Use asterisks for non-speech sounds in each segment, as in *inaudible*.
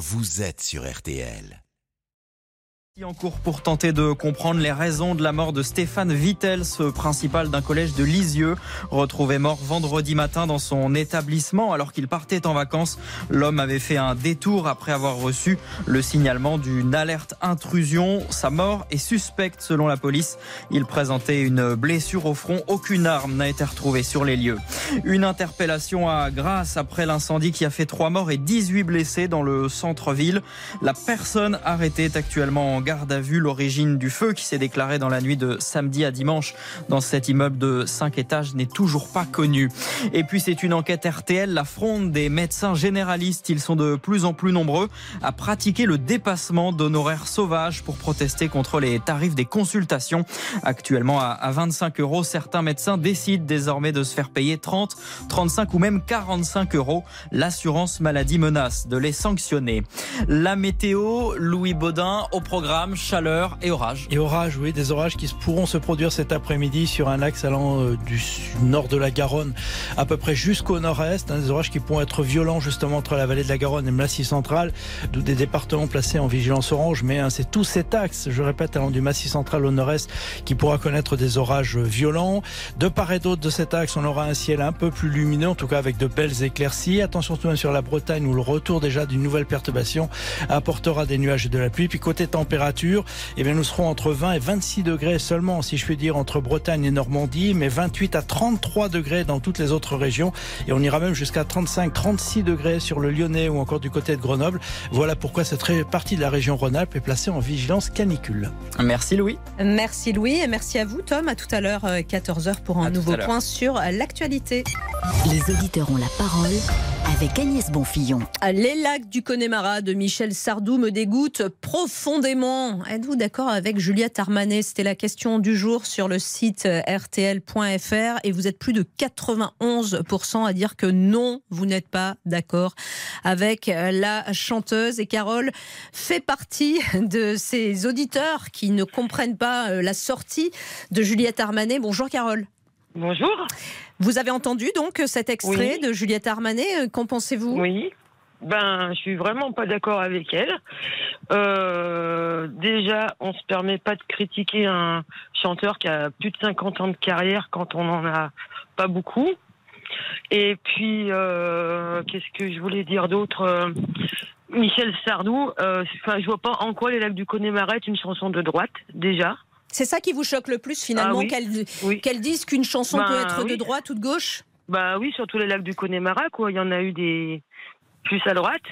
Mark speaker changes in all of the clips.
Speaker 1: vous êtes sur RTL
Speaker 2: en cours pour tenter de comprendre les raisons de la mort de Stéphane Vittel, ce principal d'un collège de Lisieux, retrouvé mort vendredi matin dans son établissement alors qu'il partait en vacances. L'homme avait fait un détour après avoir reçu le signalement d'une alerte intrusion. Sa mort est suspecte selon la police. Il présentait une blessure au front. Aucune arme n'a été retrouvée sur les lieux. Une interpellation à Grasse après l'incendie qui a fait trois morts et 18 blessés dans le centre-ville. La personne arrêtée est actuellement en garde à vue. L'origine du feu qui s'est déclaré dans la nuit de samedi à dimanche dans cet immeuble de 5 étages n'est toujours pas connue. Et puis c'est une enquête RTL, la fronde des médecins généralistes. Ils sont de plus en plus nombreux à pratiquer le dépassement d'honoraires sauvages pour protester contre les tarifs des consultations. Actuellement à 25 euros, certains médecins décident désormais de se faire payer 30, 35 ou même 45 euros. L'assurance maladie menace de les sanctionner. La météo, Louis Baudin au programme chaleur et orage.
Speaker 3: Et orage, oui, des orages qui pourront se produire cet après-midi sur un axe allant euh, du nord de la Garonne à peu près jusqu'au nord-est. Hein, des orages qui pourront être violents justement entre la vallée de la Garonne et le Massif central, d'où des départements placés en vigilance orange. Mais hein, c'est tout cet axe, je répète, allant du Massif central au nord-est, qui pourra connaître des orages violents. De part et d'autre de cet axe, on aura un ciel un peu plus lumineux, en tout cas avec de belles éclaircies. Attention tout même sur la Bretagne où le retour déjà d'une nouvelle perturbation apportera des nuages et de la pluie. Puis côté température, eh bien, nous serons entre 20 et 26 degrés seulement, si je puis dire, entre Bretagne et Normandie, mais 28 à 33 degrés dans toutes les autres régions. Et on ira même jusqu'à 35, 36 degrés sur le Lyonnais ou encore du côté de Grenoble. Voilà pourquoi cette partie de la région Rhône-Alpes est placée en vigilance canicule.
Speaker 2: Merci Louis.
Speaker 4: Merci Louis et merci à vous Tom. À tout à l'heure, 14h euh, pour un nouveau point sur l'actualité.
Speaker 5: Les auditeurs ont la parole avec Agnès Bonfillon.
Speaker 4: Les lacs du Connemara de Michel Sardou me dégoûtent profondément. Êtes-vous d'accord avec Juliette Armanet? C'était la question du jour sur le site rtl.fr et vous êtes plus de 91% à dire que non, vous n'êtes pas d'accord avec la chanteuse. Et Carole fait partie de ces auditeurs qui ne comprennent pas euh, la sortie de Juliette Armanet. Bonjour Carole.
Speaker 6: Bonjour.
Speaker 4: Vous avez entendu donc cet extrait de Juliette Armanet. Euh, qu'en pensez-vous?
Speaker 6: Oui. Ben, je suis vraiment pas d'accord avec elle. Euh, déjà, on se permet pas de critiquer un chanteur qui a plus de 50 ans de carrière quand on en a pas beaucoup. Et puis, euh, qu'est-ce que je voulais dire d'autre? Michel Sardou, enfin, je vois pas en quoi les lacs du Connemara est une chanson de droite, déjà.
Speaker 4: C'est ça qui vous choque le plus finalement, ah qu'elle dise qu'une chanson peut ben être de droite ou de gauche?
Speaker 6: Bah oui, surtout les lacs du Connemara, quoi. Il y en a eu des plus à droite.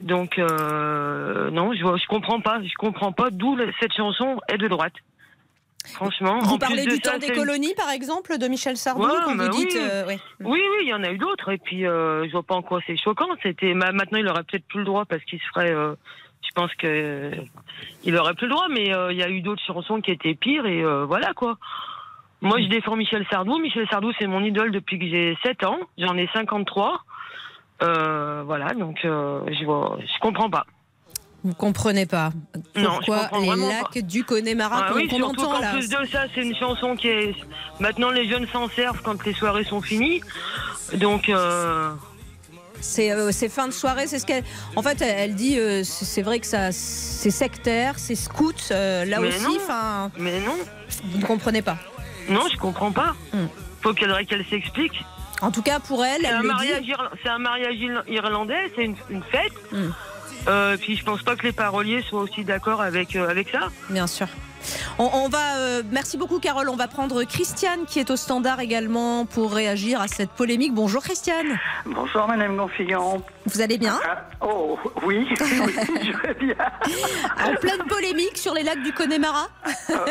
Speaker 6: Donc euh, non, je, je comprends pas, je comprends pas d'où cette chanson est de droite. Franchement.
Speaker 4: Vous parlez du temps des colonies, par exemple, de Michel Sardou, quand vous dites.
Speaker 6: Euh, oui. oui. il y en a eu d'autres. Et puis, euh, je vois pas en quoi c'est choquant. C'était maintenant, il aurait peut-être plus le droit parce qu'il se ferait je pense que il aurait plus le droit, mais euh, il y a eu d'autres chansons qui étaient pires et euh, voilà quoi. Moi, je défends Michel Sardou. Michel Sardou, c'est mon idole depuis que j'ai 7 ans. J'en ai 53. Euh, voilà, donc je vois, je comprends pas.
Speaker 4: Vous comprenez pas pourquoi non, les lacs du Connemara
Speaker 6: ah, oui,
Speaker 4: qu'on entend
Speaker 6: là. En plus de ça, c'est une chanson qui est maintenant les jeunes s'en servent quand les soirées sont finies. Donc
Speaker 4: euh, c'est fin de soirée, c'est ce qu'elle. En fait, elle, dit, euh, c'est vrai que ça, c'est sectaire, c'est scout. Euh, là aussi, enfin.
Speaker 6: Mais non.
Speaker 4: Vous ne comprenez pas.
Speaker 6: Non, je comprends pas. Hmm. Faut qu'elle qu'elle s'explique.
Speaker 4: En tout cas, pour elle,
Speaker 6: c'est
Speaker 4: un,
Speaker 6: mariage un mariage irlandais, c'est une, fête. Hmm. puis je pense pas que les paroliers soient aussi d'accord avec avec ça.
Speaker 4: Bien sûr. On, va, euh, merci beaucoup Carole. On va prendre Christiane qui est au standard également pour réagir à cette polémique. Bonjour Christiane.
Speaker 7: Bonjour Madame Gonfillon.
Speaker 4: Vous allez bien?
Speaker 7: Ah, Oh *laughs* oui, je vais bien. *laughs*
Speaker 4: En pleine polémique sur les lacs du Connemara?
Speaker 7: Euh,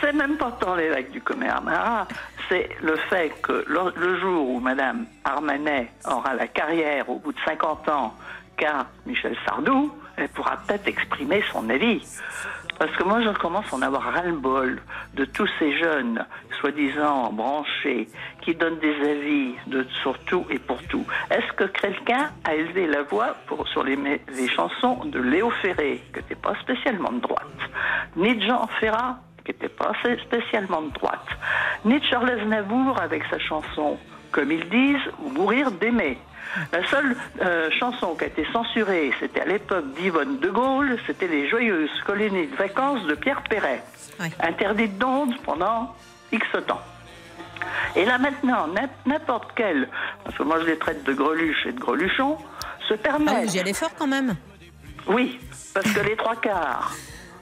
Speaker 7: C'est même pas tant les lacs du Connemara, c'est le fait que le jour où Madame Armanet aura la carrière au bout de 50 ans Michel Sardou, elle pourra peut-être exprimer son avis. Parce que moi, je commence à en avoir ras-le-bol de tous ces jeunes, soi-disant branchés, qui donnent des avis sur tout et pour tout. Est-ce que quelqu'un a élevé la voix pour, sur les, les chansons de Léo Ferré, qui n'était pas spécialement de droite, ni de Jean Ferrat, qui n'était pas spécialement de droite, ni de Charles Aznavour avec sa chanson comme ils disent, ou mourir d'aimer. La seule euh, chanson qui a été censurée, c'était à l'époque d'Yvonne de Gaulle, c'était Les joyeuses colonies de vacances de Pierre Perret, interdite d'ondes pendant X temps. Et là maintenant, n'im- n'importe quel, parce que moi je les traite de greluches et de greluchons, se
Speaker 4: Ah,
Speaker 7: permet
Speaker 4: vous y allez fort quand même.
Speaker 7: oui, parce que les trois quarts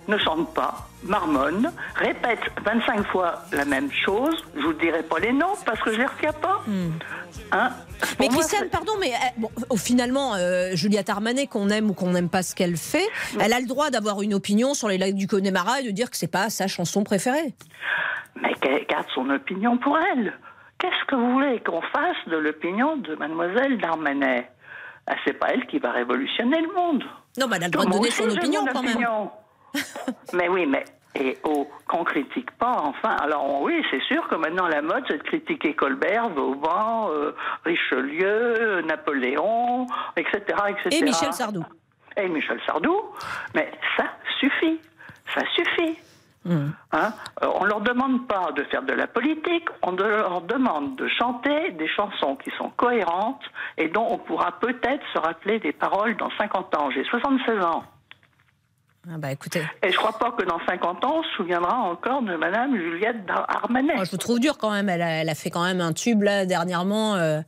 Speaker 7: ne chantent pas, marmonnent, répètent 25 fois la même chose. Je vous dirai pas les noms parce que je les retiens pas. Hein Pour
Speaker 4: Mais
Speaker 7: moi,
Speaker 4: Christiane, pardon, mais bon, au- finalement, euh, Juliette Armanet, qu'on aime ou qu'on n'aime pas ce qu'elle fait, elle a le droit d'avoir une opinion sur les lacs du Connemara et de dire que c'est pas sa chanson préférée.
Speaker 7: Mais qu'elle garde son opinion pour elle. Qu'est-ce que vous voulez qu'on fasse de l'opinion de Mademoiselle Darmanet? Ah, C'est pas elle qui va révolutionner le monde.
Speaker 4: Non, bah, elle a le droit de donner son opinion
Speaker 7: mon
Speaker 4: quand même.
Speaker 7: Mais oui, mais et oh, qu'on critique pas, enfin. Alors oui, c'est sûr que maintenant la mode, c'est de critiquer Colbert, Vauban, euh, Richelieu, Napoléon, etc., etc.
Speaker 4: Et Michel Sardou.
Speaker 7: Et Michel Sardou. Mais ça suffit. Ça suffit.
Speaker 4: Mmh.
Speaker 7: Hein Euh, on leur demande pas de faire de la politique, on de- leur demande de chanter des chansons qui sont cohérentes et dont on pourra peut-être se rappeler des paroles dans 50 ans. J'ai 76 ans.
Speaker 4: Ah bah écoutez,
Speaker 7: Et je crois pas que dans 50 ans, on se souviendra encore de Madame Juliette Armanet.
Speaker 4: moi, je vous trouve dur quand même. Elle a, elle a fait quand même un tube là dernièrement. euh,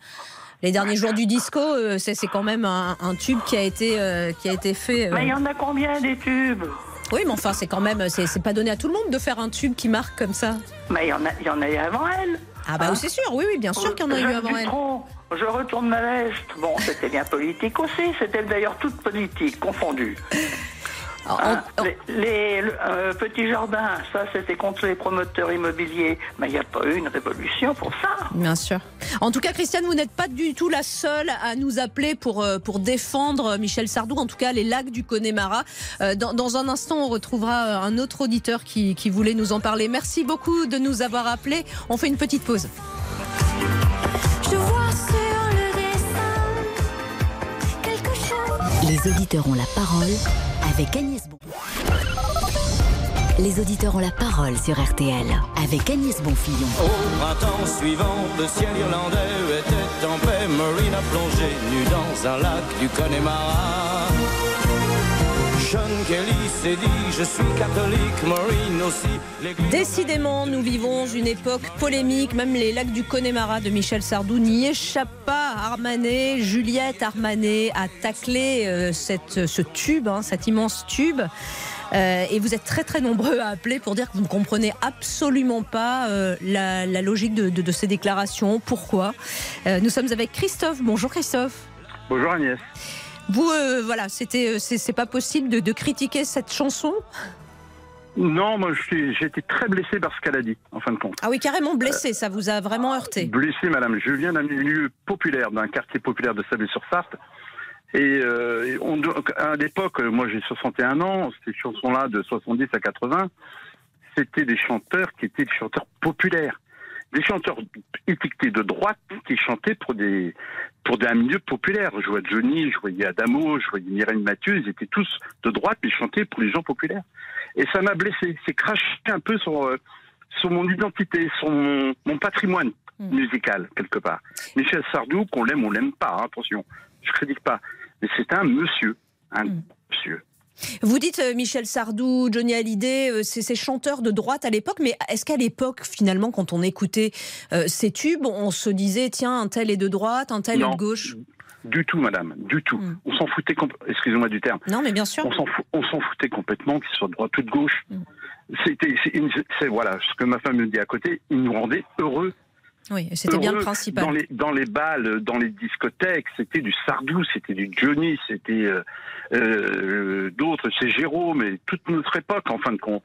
Speaker 4: les derniers jours du disco, euh, c'est quand même un, un tube qui a été, euh, qui a été fait.
Speaker 7: Mais il y en a combien des tubes?
Speaker 4: Oui, mais enfin, c'est quand même, c'est pas donné à tout le monde de faire un tube qui marque comme ça.
Speaker 7: Mais il y en a, il y en a eu avant elle.
Speaker 4: Ah bah
Speaker 7: Hein?
Speaker 4: c'est sûr, oui, oui, bien sûr qu'il y en a eu avant elle.
Speaker 7: Dutronc, Je retourne ma veste. Bon, c'était bien politique aussi. C'était d'ailleurs toute politique, confondue. *laughs*
Speaker 4: En-
Speaker 7: les les- le- euh, petits jardins, ça c'était contre les promoteurs immobiliers. Mais il n'y a pas eu une révolution pour ça.
Speaker 4: Bien sûr. En tout cas, Christiane, vous n'êtes pas du tout la seule à nous appeler pour, euh, pour défendre Michel Sardou, en tout cas les lacs du Connemara. Euh, Dans, dans un instant, on retrouvera euh, un autre auditeur qui, qui voulait nous en parler. Merci beaucoup de nous avoir appelés. On fait une petite pause.
Speaker 5: Je vois sur le dessin quelque chose. Les auditeurs ont la parole avec Agnès Bon. Les auditeurs ont la parole sur RTL avec Agnès Bonfillon.
Speaker 8: Au printemps suivant, le ciel irlandais était en paix. Marine a plongé nu dans un lac du Connemara. Sean Kelly s'est dit, je suis catholique, Marine aussi.
Speaker 4: Décidément, nous vivons une époque polémique. Même les lacs du Connemara de Michel Sardou n'y échappent pas. Armanet, Juliette Armanet a taclé euh, cette, ce tube, hein, cet immense tube. Euh, et vous êtes très très nombreux à appeler pour dire que vous ne comprenez absolument pas euh, la, la logique de, de- de ces déclarations. Pourquoi? Euh, Nous sommes avec Christophe. Bonjour Christophe.
Speaker 9: Bonjour Agnès.
Speaker 4: Vous, euh, voilà, c'était, euh, c'est pas possible de, de critiquer cette chanson.
Speaker 9: Non, moi j'ai été très blessé par ce qu'elle a dit, en fin de compte.
Speaker 4: Ah oui, carrément blessé. Ça vous a vraiment heurté.
Speaker 9: Blessé, madame. Je viens d'un milieu populaire, d'un quartier populaire de Sablé-sur-Sarthe. Et, euh, et on, à l'époque, moi j'ai 61 ans, ces chansons-là de 70 à 80, c'était des chanteurs qui étaient des chanteurs populaires. Des chanteurs étiquetés de droite qui chantaient pour des pour un milieu populaire. Je voyais Johnny, je voyais Adamo, je voyais Mireille Mathieu, ils étaient tous de droite, mais ils chantaient pour les gens populaires. Et ça m'a blessé. C'est craché un peu sur, euh, sur mon identité, sur mon, mon patrimoine
Speaker 4: Mm.
Speaker 9: musical, quelque part. Michel Sardou, qu'on l'aime ou l'aime pas, hein, attention, je critique pas. Mais c'est un monsieur, un
Speaker 4: Mm.
Speaker 9: monsieur.
Speaker 4: Vous dites euh, Michel Sardou, Johnny Hallyday, euh, c'est ces chanteurs de droite à l'époque, mais est-ce qu'à l'époque, finalement, quand on écoutait euh, ces tubes, on se disait, tiens, un tel est de droite, un tel est de gauche?
Speaker 9: Du tout, madame, du tout.
Speaker 4: Mm.
Speaker 9: On s'en foutait, excusez-moi du terme,
Speaker 4: Non, mais bien sûr.
Speaker 9: on s'en fou- foutait complètement qu'ils soient de droite ou de gauche.
Speaker 4: Mm.
Speaker 9: C'était, c'est- voilà, ce que ma femme me dit à côté, ils nous rendaient heureux.
Speaker 4: Oui, c'était bien le principal.
Speaker 9: Dans les, dans les balles, dans les discothèques, c'était du Sardou, c'était du Johnny, c'était euh, euh, d'autres, c'est Jérôme, et toute notre époque, en fin de compte.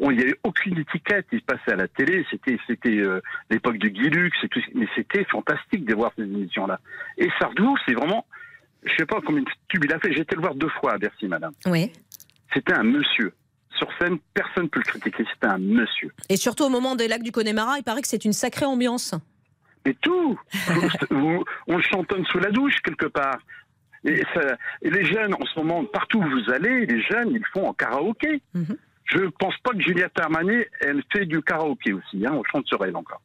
Speaker 9: On- Il n'y avait aucune étiquette, il se passait à la télé, c'était c'était euh, l'époque de Guy Lux, et tout, mais c'était fantastique de voir ces émissions-là. Et Sardou, c'est vraiment, je sais pas combien de tubes il a fait, j'ai été le voir deux fois à Bercy, madame.
Speaker 4: Oui.
Speaker 9: C'était un monsieur. Sur scène, personne ne peut le critiquer, c'était un monsieur.
Speaker 4: Et surtout au moment des lacs du Connemara, il paraît que c'est une sacrée ambiance.
Speaker 9: Mais tout *laughs* On le chantonne sous la douche, quelque part. Et, ça- et les jeunes, en ce moment, partout où vous allez, les jeunes, ils font en karaoké.
Speaker 4: Mhm.
Speaker 9: Je ne pense pas que Juliette Armanet, elle fait du karaoké aussi. Hein, on chante sur elle encore.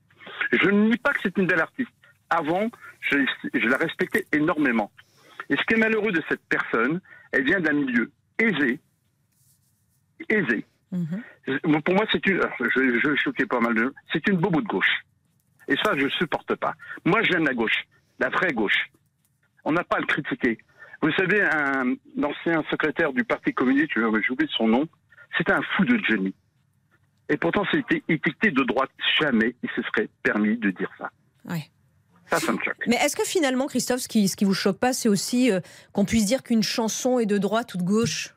Speaker 9: Je ne nie pas que c'est une belle artiste. Avant, je, je la respectais énormément. Et ce qui est malheureux de cette personne, elle vient d'un milieu aisé, aisé.
Speaker 4: Mhm.
Speaker 9: Pour moi, c'est une, je, je choquer pas mal de c'est une bobo de gauche. Et ça, je supporte pas. Moi, j'aime la gauche, la vraie gauche. On n'a pas à le critiquer. Vous savez, un ancien secrétaire du Parti communiste, j'oublie son nom, c'était un fou de génie. Et pourtant, c'était étiqueté de droite. Jamais il se serait permis de dire ça.
Speaker 4: Ouais.
Speaker 9: Ça, ça me choque.
Speaker 4: Mais est-ce que finalement, Christophe, ce qui, ce qui vous choque pas, c'est aussi euh, qu'on puisse dire qu'une chanson est de droite ou de gauche?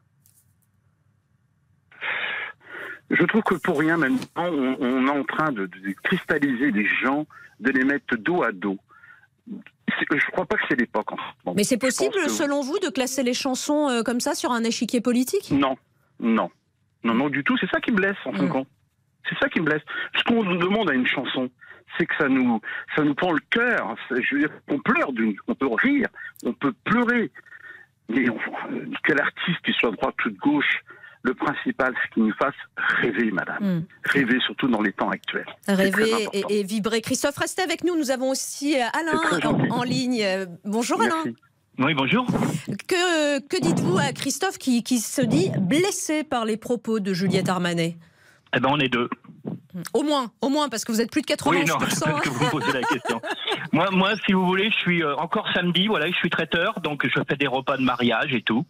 Speaker 9: Je trouve que pour rien, maintenant, on, on est en train de, de cristalliser les gens, de les mettre dos à dos. Je crois pas que c'est l'époque. en.
Speaker 4: Mais c'est possible,
Speaker 9: que-
Speaker 4: selon vous, de classer les chansons euh, comme ça sur un échiquier politique?
Speaker 9: Non, non, non, non du tout. C'est ça qui me blesse en fin de
Speaker 4: Mm.
Speaker 9: compte. C'est ça qui me blesse. Ce qu'on nous demande à une chanson, c'est que ça nous, ça nous prend le cœur. C'est- Je veux dire, on pleure d'une, on peut rire, on peut pleurer. Mais on- quel artiste qui soit de droite ou de gauche, le principal, c'est qu'il nous fasse rêver, madame.
Speaker 4: Hmm.
Speaker 9: Rêver surtout dans les temps actuels.
Speaker 4: Rêver et, et vibrer. Christophe, restez avec nous. Nous avons aussi euh, Alain en, ligne. Bonjour Alain.
Speaker 10: Oui, bonjour.
Speaker 4: Que, que dites-vous à Christophe qui, qui se dit blessé par les propos de Juliette Armanet?
Speaker 10: Eh ben, on est deux.
Speaker 4: Au moins, au moins, parce que vous êtes plus de 91%.
Speaker 10: Oui, non, *laughs* parce que vous me posez la question. Moi, moi, si vous voulez, je suis euh, encore samedi, voilà, je suis traiteur, donc je fais des repas de mariage et tout.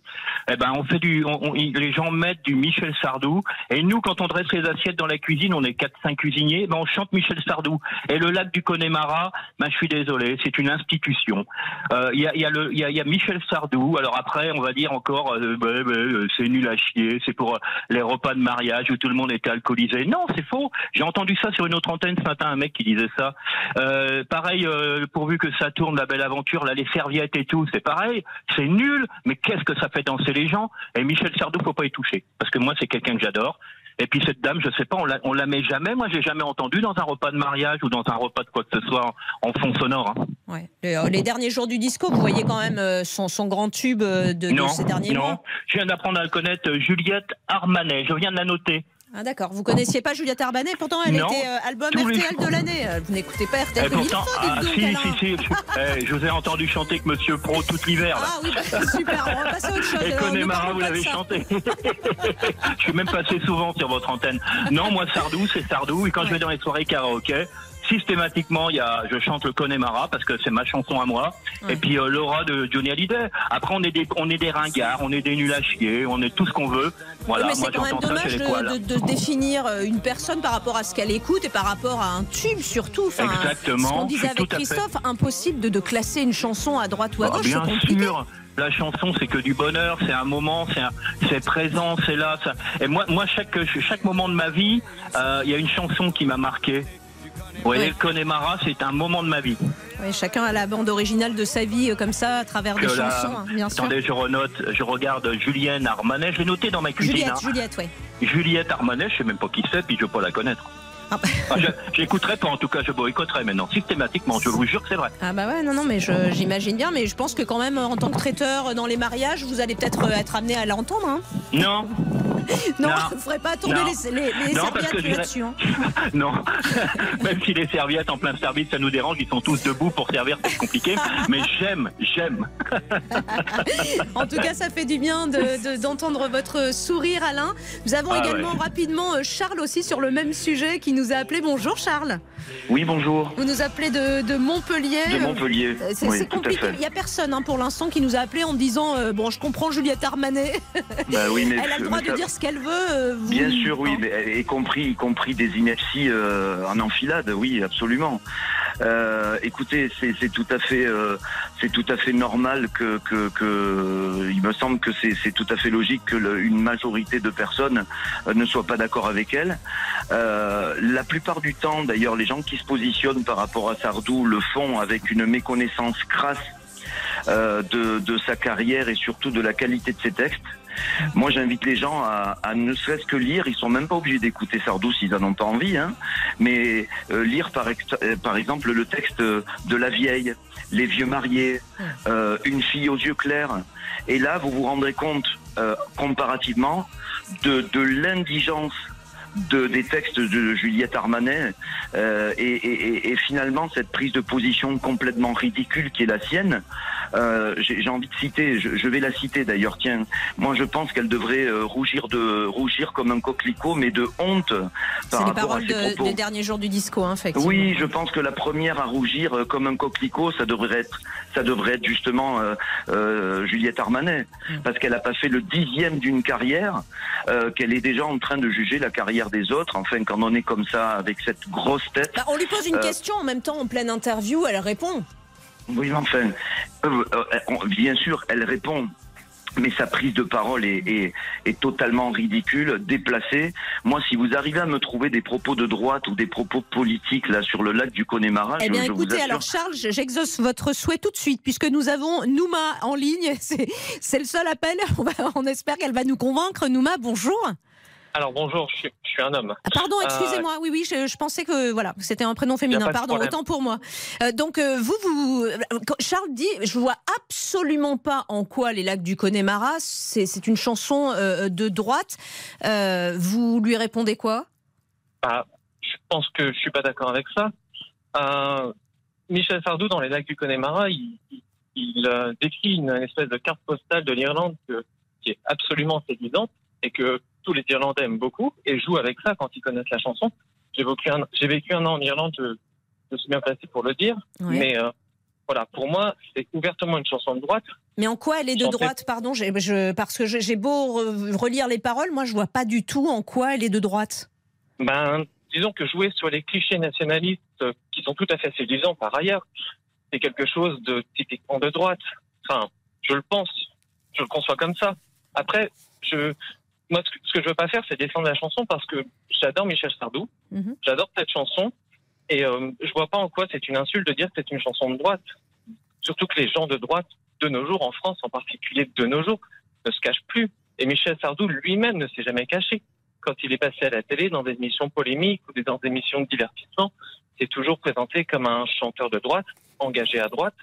Speaker 10: Eh ben, on fait du, on- on- les gens mettent du Michel Sardou, et nous, quand on dresse les assiettes dans la cuisine, on est quatre, cinq cuisiniers, ben, on chante Michel Sardou. Et le lac du Connemara, ben, je suis désolé, c'est une institution. Euh, Il y, a, y, a le- y, a, y a Michel Sardou. Alors après, on va dire encore, euh, euh, c'est nul à chier, c'est pour euh, les repas de mariage où tout le monde était alcoolisé. Non, c'est faux. J'ai entendu ça sur une autre antenne ce matin, un mec qui disait ça. Euh, pareil, euh, pourvu que ça tourne, la belle aventure, là, les serviettes et tout, c'est pareil. C'est nul, mais qu'est-ce que ça fait danser les gens? Et Michel Sardou, faut pas y toucher, parce que moi, c'est quelqu'un que j'adore. Et puis cette dame, je sais pas, on la, on la met jamais. Moi, j'ai jamais entendu dans un repas de mariage ou dans un repas de quoi que ce soit en, en fond sonore. hein.
Speaker 4: Ouais. Les, euh, les derniers jours du disco, vous voyez quand même euh, son, son grand tube euh, de, ces derniers
Speaker 10: non.
Speaker 4: mois?
Speaker 10: Je viens d'apprendre à connaître, euh, Juliette Armanet. Je viens de la noter.
Speaker 4: Ah d'accord, vous connaissiez pas Juliette Armanet, pourtant elle
Speaker 10: Non.
Speaker 4: était euh, album
Speaker 10: Tous les
Speaker 4: RTL de l'année. Euh, Vous n'écoutez pas RTL
Speaker 10: Et
Speaker 4: comme il
Speaker 10: pourtant, ah,
Speaker 4: dites donc,
Speaker 10: si,
Speaker 4: Alain.
Speaker 10: si, si, je, *laughs* eh, je vous ai entendu chanter avec Monsieur Pro tout l'hiver. là.
Speaker 4: Ah oui, bah, super, on va passer à autre chose.
Speaker 10: Et
Speaker 4: alors, ne
Speaker 10: Connemara,
Speaker 4: parlons
Speaker 10: vous
Speaker 4: pas de
Speaker 10: l'avez
Speaker 4: ça.
Speaker 10: chanté. *laughs* je suis même passé souvent sur votre antenne. Non, moi, Sardou, c'est Sardou. Et quand je vais dans les soirées karaoké, systématiquement, il y a, je chante le Connemara parce que c'est ma chanson à moi.
Speaker 4: Ouais.
Speaker 10: Et puis euh, Laura de Johnny Hallyday. Après, on est des, on est des ringards, on est des nuls à chier, on est tout ce qu'on veut. Voilà,
Speaker 4: Oui, mais c'est quand même dommage de, de- de définir euh, une personne par rapport à ce qu'elle écoute et par rapport à un tube surtout. Enfin,
Speaker 10: Exactement,
Speaker 4: Ce qu'on disait avec. Christophe, impossible de, de classer une chanson à droite ou à
Speaker 10: Ah,
Speaker 4: gauche,
Speaker 10: bien sûr. La chanson, c'est que du bonheur, c'est un moment, c'est présent, c'est là. ça- Et moi, moi, chaque chaque moment de ma vie, euh, il y a une chanson qui m'a marqué. Vous voyez,
Speaker 4: Oui.
Speaker 10: le Connemara, c'est un moment de ma vie.
Speaker 4: Oui, chacun a la bande originale de sa vie euh, comme ça à travers des
Speaker 10: Que la-
Speaker 4: chansons, hein, bien sûr.
Speaker 10: Attendez, je renote, je regarde Julienne Armanet, je l'ai noté dans ma cuisine.
Speaker 4: Juliette,
Speaker 10: hein.
Speaker 4: Juliette, oui.
Speaker 10: Juliette Armanet, je sais même pas qui c'est, puis je veux pas la connaître.
Speaker 4: Ah bah.
Speaker 10: Ah, je- J'écouterai pas, en tout cas, je boycotterai maintenant, systématiquement, je vous jure que c'est vrai.
Speaker 4: Ah bah ouais, non, non, mais je- j'imagine bien, mais je pense que quand même, en tant que traiteur dans les mariages, vous allez peut-être euh, être amené à l'entendre. Hein
Speaker 10: Non,
Speaker 4: non, vous ne ferez pas
Speaker 10: Non.
Speaker 4: les, les, les
Speaker 10: Non, parce que
Speaker 4: serviettes là-dessus. hein. *laughs*
Speaker 10: non. *laughs* Même si les serviettes en plein service, ça nous dérange, ils sont tous debout pour servir, c'est compliqué. Mais j'aime, j'aime. *laughs*
Speaker 4: En tout cas, ça fait du bien de- de- d'entendre votre sourire, Alain. Nous avons
Speaker 10: Ah
Speaker 4: également
Speaker 10: ouais.
Speaker 4: rapidement euh, Charles aussi sur le même sujet qui nous a appelé. Bonjour Charles.
Speaker 11: Oui, bonjour.
Speaker 4: Vous nous appelez de, de Montpellier.
Speaker 11: De Montpellier.
Speaker 4: Euh, C'est
Speaker 11: oui,
Speaker 4: compliqué. Il n'y a personne hein, pour l'instant qui nous a appelé en disant euh, Bon, je comprends Juliette Armanet.
Speaker 11: Bah oui, mais *laughs*
Speaker 4: Elle a le droit de dire ce qu'elle veut. euh, vous-
Speaker 11: Bien sûr, oui, mais, y compris, y compris des inepties euh, en enfilade, oui, absolument. Euh, écoutez, c'est tout à fait, euh, c'est tout à fait normal que, que, que il me semble que c'est c'est tout à fait logique que le- une majorité de personnes euh, ne soient pas d'accord avec elle. Euh, la plupart du temps, d'ailleurs, les gens qui se positionnent par rapport à Sardou le font avec une méconnaissance crasse euh, de, de sa carrière et surtout de la qualité de ses textes. Moi, j'invite les gens à, à ne serait-ce que lire. Ils sont même pas obligés d'écouter Sardou s'ils en ont pas envie, hein. Mais euh, lire par, euh, par exemple le texte de La Vieille, Les Vieux Mariés, euh, Une fille aux yeux clairs. Et là, vous vous rendrez compte, comparativement, de, de l'indigence de, des textes de Juliette Armanet euh, et, et, et, finalement cette prise de position complètement ridicule qui est la sienne. Euh, J'ai envie de citer, je, je vais la citer d'ailleurs. Tiens, moi je pense qu'elle devrait euh, rougir de rougir comme un coquelicot, mais de honte
Speaker 4: par rapport les paroles à ses de, propos. des derniers jours du disco, hein, effectivement.
Speaker 11: Oui, je pense que la première à rougir euh, comme un coquelicot, ça devrait être, ça devrait être justement euh, euh, Juliette Armanet, mm. parce qu'elle a pas fait le dixième d'une carrière, euh, qu'elle est déjà en train de juger la carrière des autres. Enfin, quand on est comme ça avec cette grosse tête.
Speaker 4: Bah, on lui pose une euh, question en même temps en pleine interview, elle répond.
Speaker 11: Oui, mais enfin, euh, euh, bien sûr, elle répond. Mais sa prise de parole est, est, est, totalement ridicule, déplacée. Moi, si vous arrivez à me trouver des propos de droite ou des propos politiques là sur le lac du Connemara,
Speaker 4: eh bien,
Speaker 11: je,
Speaker 4: écoutez,
Speaker 11: vous assure...
Speaker 4: alors Charles, j'exauce votre souhait tout de suite, puisque nous avons Nouma en ligne. *laughs* C'est le seul appel. *laughs* On, va, on espère qu'elle va nous convaincre. Nouma, bonjour.
Speaker 12: Alors bonjour, je suis, je suis un homme.
Speaker 4: Ah, pardon, excusez-moi. Euh... Oui, oui, je, je, pensais que voilà, c'était un prénom féminin. Pardon, autant pour moi. Euh, donc euh, vous, vous, Charles dit, je vois absolument pas en quoi les lacs du Connemara, c'est une chanson de droite. Vous lui répondez quoi?
Speaker 12: Ah, Je pense que je suis pas d'accord avec ça. Michel Sardou dans les lacs du Connemara, il, il, il décrit une espèce de carte postale de l'Irlande qui est absolument séduisante et que tous les Irlandais aiment beaucoup et jouent avec ça quand ils connaissent la chanson. J'ai vécu un, j'ai vécu un an en Irlande, je, je suis bien placé pour le dire,
Speaker 4: Oui.
Speaker 12: mais euh, voilà, pour moi, c'est ouvertement une chanson de droite.
Speaker 4: Mais en quoi elle est de droite Pardon, je, parce que j'ai beau re- relire les paroles, moi je vois pas du tout en quoi elle est de droite.
Speaker 12: Ben, disons que jouer sur les clichés nationalistes euh, qui sont tout à fait séduisants par ailleurs, c'est quelque chose de typiquement de droite. Enfin, je le pense, je le conçois comme ça. Après, je, moi, ce que, ce que je veux pas faire, c'est défendre la chanson parce que j'adore Michel Sardou,
Speaker 4: Mhm.
Speaker 12: j'adore cette chanson, et euh, je vois pas en quoi c'est une insulte de dire que c'est une chanson de droite. Surtout que les gens de droite, de nos jours, en France en particulier de nos jours, ne se cachent plus. Et Michel Sardou lui-même ne s'est jamais caché. Quand il est passé à la télé, dans des émissions polémiques ou dans des émissions de divertissement, c'est toujours présenté comme un chanteur de droite, engagé à droite,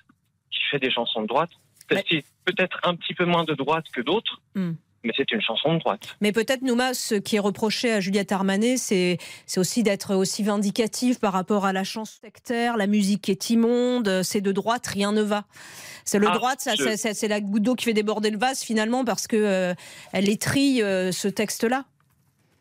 Speaker 12: qui fait des chansons de droite. Est peut-être un petit peu moins de droite que d'autres,
Speaker 4: Hmm.
Speaker 12: Mais c'est une chanson de droite.
Speaker 4: Mais peut-être, Nouma, ce qui est reproché à Juliette Armanet, c'est aussi d'être aussi vindicatif par rapport à la chanson sectaire, la musique est immonde, c'est de droite, rien ne va. C'est le
Speaker 12: Ah,
Speaker 4: droite, c'est- la goutte d'eau qui fait déborder le vase finalement parce que euh, elle étrille euh, ce texte-là.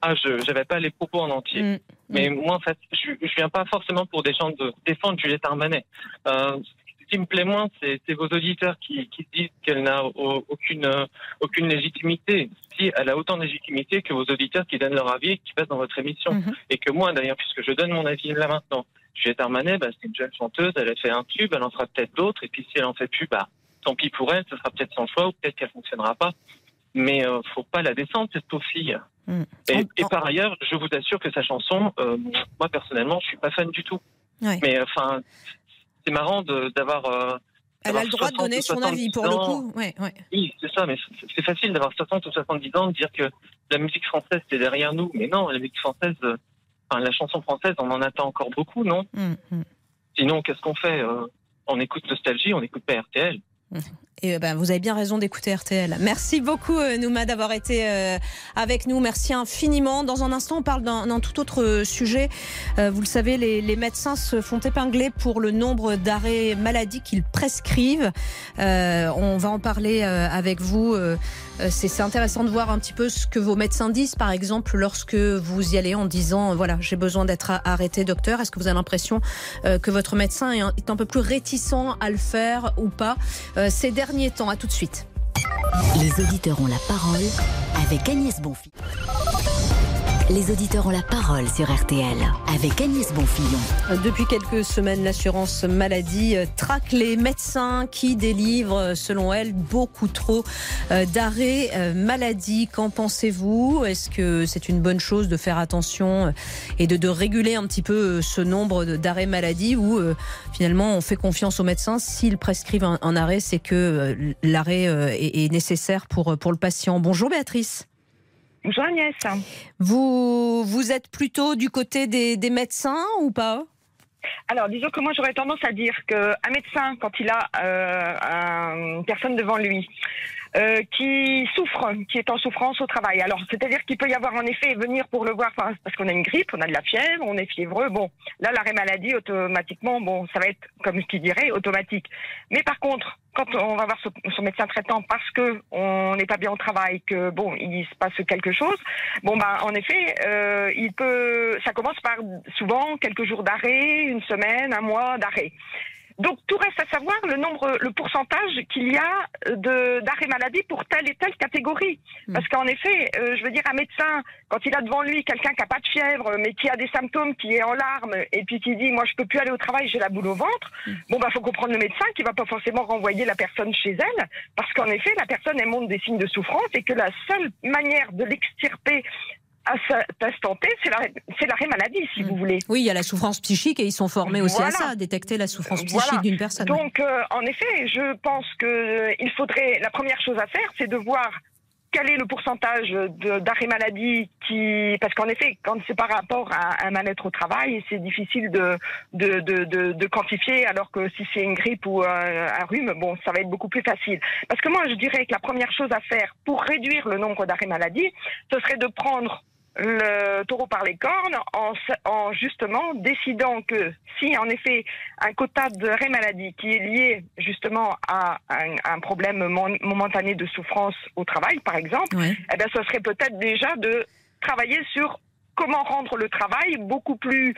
Speaker 12: Ah, je n'avais pas les propos en entier.
Speaker 4: Mm.
Speaker 12: Mais moi, en fait, je, je viens pas forcément pour des gens de défendre Juliette Armanet. Euh, ce qui me plaît moins, c'est vos auditeurs qui, qui disent qu'elle n'a aucune, euh, aucune légitimité. Si elle a autant de légitimité que vos auditeurs qui donnent leur avis et qui passent dans votre émission.
Speaker 4: Mhm.
Speaker 12: Et que moi, d'ailleurs, puisque je donne mon avis là maintenant, Juliette Armanet, bah, c'est une jeune chanteuse, elle a fait un tube, elle en fera peut-être d'autres, et puis si elle en fait plus, bah, tant pis pour elle, ce sera peut-être son choix, ou peut-être qu'elle fonctionnera pas. Mais euh, faut pas la descendre, cette pauvre fille.
Speaker 4: Mm.
Speaker 12: Et, par ailleurs, je vous assure que sa chanson, euh, moi personnellement, je suis pas fan du tout.
Speaker 4: Ouais.
Speaker 12: Mais enfin, c'est marrant d'avoir. euh,
Speaker 4: Elle a le droit de
Speaker 12: 60
Speaker 4: donner son avis
Speaker 12: 70
Speaker 4: pour le coup. Ouais, ouais.
Speaker 12: Oui, c'est ça, mais c'est- facile d'avoir 60 ou 70 ans, de dire que la musique française c'est derrière nous. Mais non, la musique française, euh, enfin la chanson française, on en attend encore beaucoup, non?
Speaker 4: Mm, mm.
Speaker 12: Sinon, qu'est-ce qu'on fait? Euh, On écoute Nostalgie, on écoute pas RTL.
Speaker 4: Et euh, ben, vous avez bien raison d'écouter RTL. Merci beaucoup, euh, Nouma, d'avoir été euh, avec nous. Merci infiniment. Dans un instant, on parle d'un tout autre euh, sujet. Euh, vous le savez, les, les médecins se font épingler pour le nombre d'arrêts maladie qu'ils prescrivent. Euh, on va en parler avec vous. Euh, C'est intéressant de voir un petit peu ce que vos médecins disent, par exemple, lorsque vous y allez en disant, voilà, j'ai besoin d'être arrêté, docteur. Est-ce que vous avez l'impression euh, que votre médecin est un, peu plus réticent à le faire ou pas euh, ces derniers temps? À tout de suite.
Speaker 5: Les auditeurs ont la parole avec Agnès Bonfillon. Les auditeurs ont la parole sur RTL avec Agnès Bonfillon.
Speaker 4: Depuis quelques semaines, l'assurance maladie euh, traque les médecins qui délivrent, euh, selon elle, beaucoup trop euh, d'arrêts maladie. Qu'en pensez-vous? Est-ce que c'est une bonne chose de faire attention et de, réguler un petit peu ce nombre d'arrêts maladie ou finalement on fait confiance aux médecins? S'ils prescrivent un, arrêt, c'est que l'arrêt est, nécessaire pour le patient. Bonjour Béatrice.
Speaker 13: Bonjour Agnès.
Speaker 4: Vous, vous êtes plutôt du côté des, des médecins ou pas?
Speaker 13: Alors, disons que moi, j'aurais tendance à dire qu'un médecin, quand il a euh, un- une personne devant lui euh, qui souffre, qui est en souffrance au travail. Alors, c'est-à-dire qu'il peut y avoir en effet venir pour le voir par- parce qu'on a une grippe, on a de la fièvre, on est fiévreux. Bon, là, l'arrêt maladie, automatiquement, bon, ça va être, comme je dirais, automatique. Mais par contre, quand on va voir son médecin traitant parce que on n'est pas bien au travail, que bon, il se passe quelque chose, bon, bah, en effet, euh, il peut, ça commence par souvent quelques jours d'arrêt, une semaine, un mois d'arrêt. Donc tout reste à savoir le nombre, le pourcentage qu'il y a de d'arrêt maladie pour telle et telle catégorie? Parce qu'en effet, euh, je veux dire, un médecin, quand il a devant lui quelqu'un qui a pas de fièvre, mais qui a des symptômes, qui est en larmes, et puis qui dit, moi je peux plus aller au travail, j'ai la boule au ventre, bon bah faut comprendre le médecin qui va pas forcément renvoyer la personne chez elle, parce qu'en effet, la personne elle montre des signes de souffrance et que la seule manière de l'extirper à cet instant T, c'est l'arrêt maladie, si vous voulez.
Speaker 4: Oui, il y a la souffrance psychique et ils sont formés aussi à ça, à détecter la souffrance psychique
Speaker 13: Voilà.
Speaker 4: d'une personne.
Speaker 13: Donc, euh, en effet, je pense que euh, il faudrait. La première chose à faire, c'est de voir quel est le pourcentage d'arrêt maladie qui, parce qu'en effet, quand c'est par rapport à un mal-être au travail, c'est difficile de, de, de, de, de quantifier, alors que si c'est une grippe ou un, un rhume, bon, ça va être beaucoup plus facile. Parce que moi, je dirais que la première chose à faire pour réduire le nombre d'arrêts maladie, ce serait de prendre le taureau par les cornes en, en justement décidant que si en effet un quota d'arrêt maladie qui est lié justement à un, un problème mon- momentané de souffrance au travail par exemple, eh bien ce serait peut-être déjà de travailler sur comment rendre le travail beaucoup plus,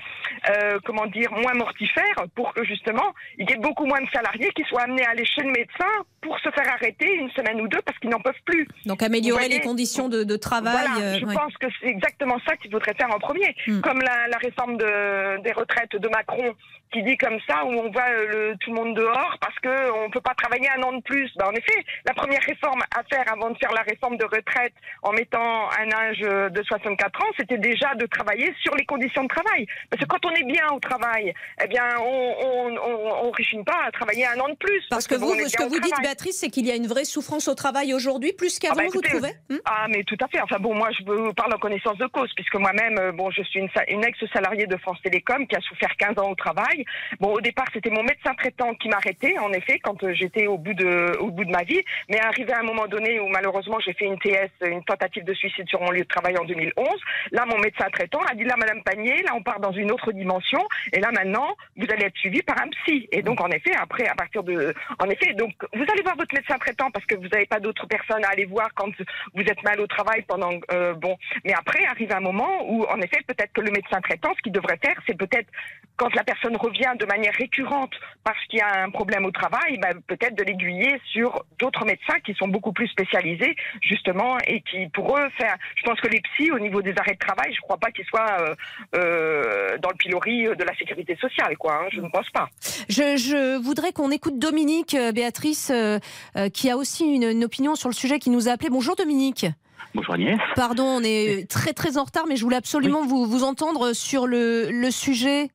Speaker 13: euh, comment dire, moins mortifère pour que justement il y ait beaucoup moins de salariés qui soient amenés à aller chez le médecin pour se faire arrêter une semaine ou deux parce qu'ils n'en peuvent plus.
Speaker 4: Donc améliorer
Speaker 13: voyez
Speaker 4: les conditions de, de travail.
Speaker 13: voilà,
Speaker 4: euh,
Speaker 13: je
Speaker 4: ouais.
Speaker 13: pense que c'est exactement ça qu'il faudrait faire en premier. Comme la, la réforme de, des retraites de Macron qui dit comme ça, où on voit euh, le, tout le monde dehors parce qu'on ne peut pas travailler un an de plus. Ben, en effet, la première réforme à faire avant de faire la réforme de retraite en mettant un âge euh, de 64 ans, c'était déjà de travailler sur les conditions de travail. Parce que quand on est bien au travail, eh bien, on on, on, on réchigne pas à travailler un an de plus.
Speaker 4: Parce que vous,
Speaker 13: on
Speaker 4: ce que vous dites. Béatrice, c'est qu'il y a une vraie souffrance au travail aujourd'hui, plus qu'avant,
Speaker 13: Ah bah
Speaker 4: vous trouvez Hmm
Speaker 13: Ah mais tout à fait. Enfin bon, moi je vous parle en connaissance de cause puisque moi-même, euh, bon, je suis une ex-salariée de France Télécom qui a souffert 15 ans au travail. Bon, au départ, c'était mon médecin traitant qui m'arrêtait, en effet, quand euh, j'étais au bout de ma vie. Mais arrivé à un moment donné où malheureusement j'ai fait une TS, une tentative de suicide sur mon lieu de travail en 2011. Là, mon médecin traitant a dit là, Madame Panier, là on part dans une autre dimension. Et là maintenant, vous allez être suivi par un psy. Et donc en effet, après, à partir de, en effet, donc vous allez voir votre médecin traitant parce que vous n'avez pas d'autres personnes à aller voir quand vous êtes mal au travail pendant euh, bon. Mais après arrive un moment où en effet peut-être que le médecin traitant, ce qu'il devrait faire, c'est peut-être quand la personne revient de manière récurrente parce qu'il y a un problème au travail, ben, peut-être de l'aiguiller sur d'autres médecins qui sont beaucoup plus spécialisés justement et qui pour eux faire. Je pense que les psys au niveau des arrêts de travail, je crois pas qu'ils soient euh, euh, dans le pilori de la sécurité sociale, quoi. hein, je ne pense pas.
Speaker 4: Je, je voudrais qu'on écoute Dominique, euh, Béatrice, euh, euh, qui a aussi une, une opinion sur le sujet, qui nous a appelé. Bonjour Dominique.
Speaker 14: Bonjour Agnès.
Speaker 4: Pardon, on est très très en retard, mais je voulais absolument vous, vous entendre sur le, le sujet.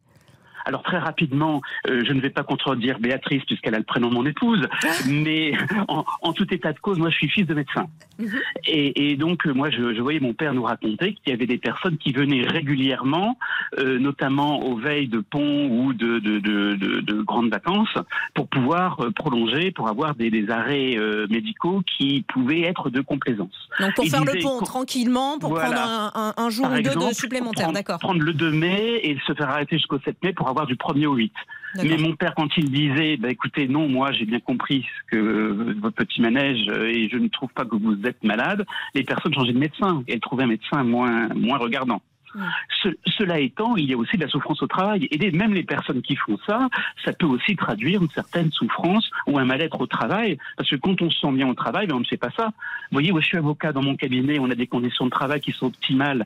Speaker 14: Alors très rapidement, euh, je ne vais pas contredire Béatrice puisqu'elle a le prénom de mon épouse, mais *laughs* en, en tout état de cause, moi je suis fils de médecin. Et, et donc euh, moi je, je voyais mon père nous raconter qu'il y avait des personnes qui venaient régulièrement, euh, notamment aux veilles de pont ou de, de, de, de- de grandes vacances, pour pouvoir prolonger, pour avoir des, des arrêts euh, médicaux qui pouvaient être de complaisance.
Speaker 4: Donc pour faire le pont tranquillement, pour
Speaker 14: Voilà.
Speaker 4: prendre un, un- un jour
Speaker 14: Par
Speaker 4: ou deux de
Speaker 14: exemple,
Speaker 4: supplémentaire,
Speaker 14: prendre-
Speaker 4: d'accord.
Speaker 14: Prendre le 2 mai et se faire arrêter jusqu'au 7 mai pour avoir du 1er au 8.
Speaker 4: D'accord.
Speaker 14: Mais mon père, quand il disait, bah, écoutez, non, moi j'ai bien compris ce que euh, votre petit manège euh, et je ne trouve pas que vous êtes malade, les personnes changeaient de médecin et elles trouvaient un médecin moins, moins regardant. Ce- cela étant, il y a aussi de la souffrance au travail. Et même les personnes qui font ça, ça peut aussi traduire une certaine souffrance ou un mal-être au travail. Parce que quand on se sent bien au travail, ben on ne fait pas ça. Vous voyez, moi je suis avocat dans mon cabinet, on a des conditions de travail qui sont optimales,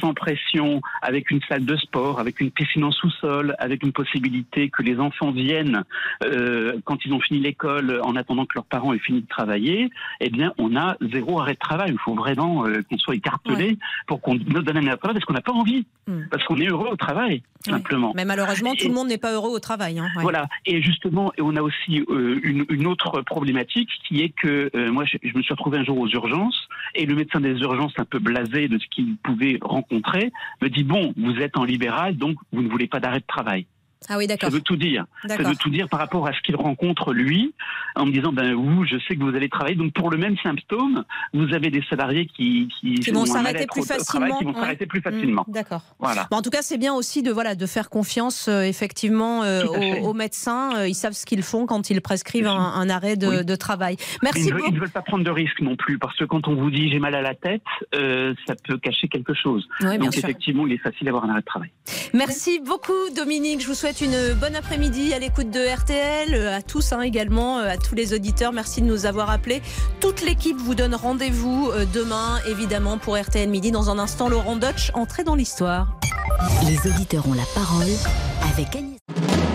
Speaker 14: sans pression, avec une salle de sport, avec une piscine en sous-sol, avec une possibilité que les enfants viennent euh, quand ils ont fini l'école, en attendant que leurs parents aient fini de travailler. Eh bien, on a zéro arrêt de travail. Il faut vraiment euh, qu'on soit écartelé pour qu'on nous donne un arrêt de travail parce qu'on n'a pas envie, parce qu'on est heureux au travail, simplement.
Speaker 4: Mais malheureusement, tout le monde n'est pas heureux au travail. hein, ouais.
Speaker 14: Voilà. Et justement, et on a aussi euh, une, une autre problématique qui est que euh, moi, je, je me suis retrouvé un jour aux urgences et le médecin des urgences, un peu blasé de ce qu'il pouvait rencontrer, me dit bon, vous êtes en libéral, donc vous ne voulez pas d'arrêt de travail.
Speaker 4: Ah oui, d'accord.
Speaker 14: Ça veut tout dire. Ça veut tout dire par rapport à ce qu'il rencontre lui, en me disant ben vous, je sais que vous allez travailler. Donc pour le même symptôme, vous avez des salariés qui qui,
Speaker 4: Qui vont s'arrêter plus facilement.
Speaker 14: qui vont s'arrêter plus
Speaker 4: Mm,
Speaker 14: facilement.
Speaker 4: D'accord.
Speaker 14: Voilà.
Speaker 4: Bon, en tout cas, c'est bien aussi de voilà de faire confiance euh, effectivement euh, aux, aux médecins. Euh, ils savent ce qu'ils font quand ils prescrivent un, un arrêt de,
Speaker 14: Oui.
Speaker 4: de travail.
Speaker 14: Ils
Speaker 4: Merci
Speaker 14: ne, veulent,
Speaker 4: beaucoup.
Speaker 14: ils ne veulent pas prendre de risques non plus, parce que quand on vous dit j'ai mal à la tête, euh, ça peut cacher quelque chose. Donc
Speaker 4: sûr.
Speaker 14: effectivement, il est facile d'avoir un arrêt de travail.
Speaker 4: Merci beaucoup Dominique. Je vous souhaite une bonne après-midi à l'écoute de RTL, à tous hein, également, euh, à tous les auditeurs. Merci de nous avoir appelés. Toute l'équipe vous donne rendez-vous euh, demain, évidemment, pour RTL Midi. Dans un instant, Laurent Deutsch, entrée dans l'histoire.
Speaker 5: Les auditeurs ont la parole avec Agnès.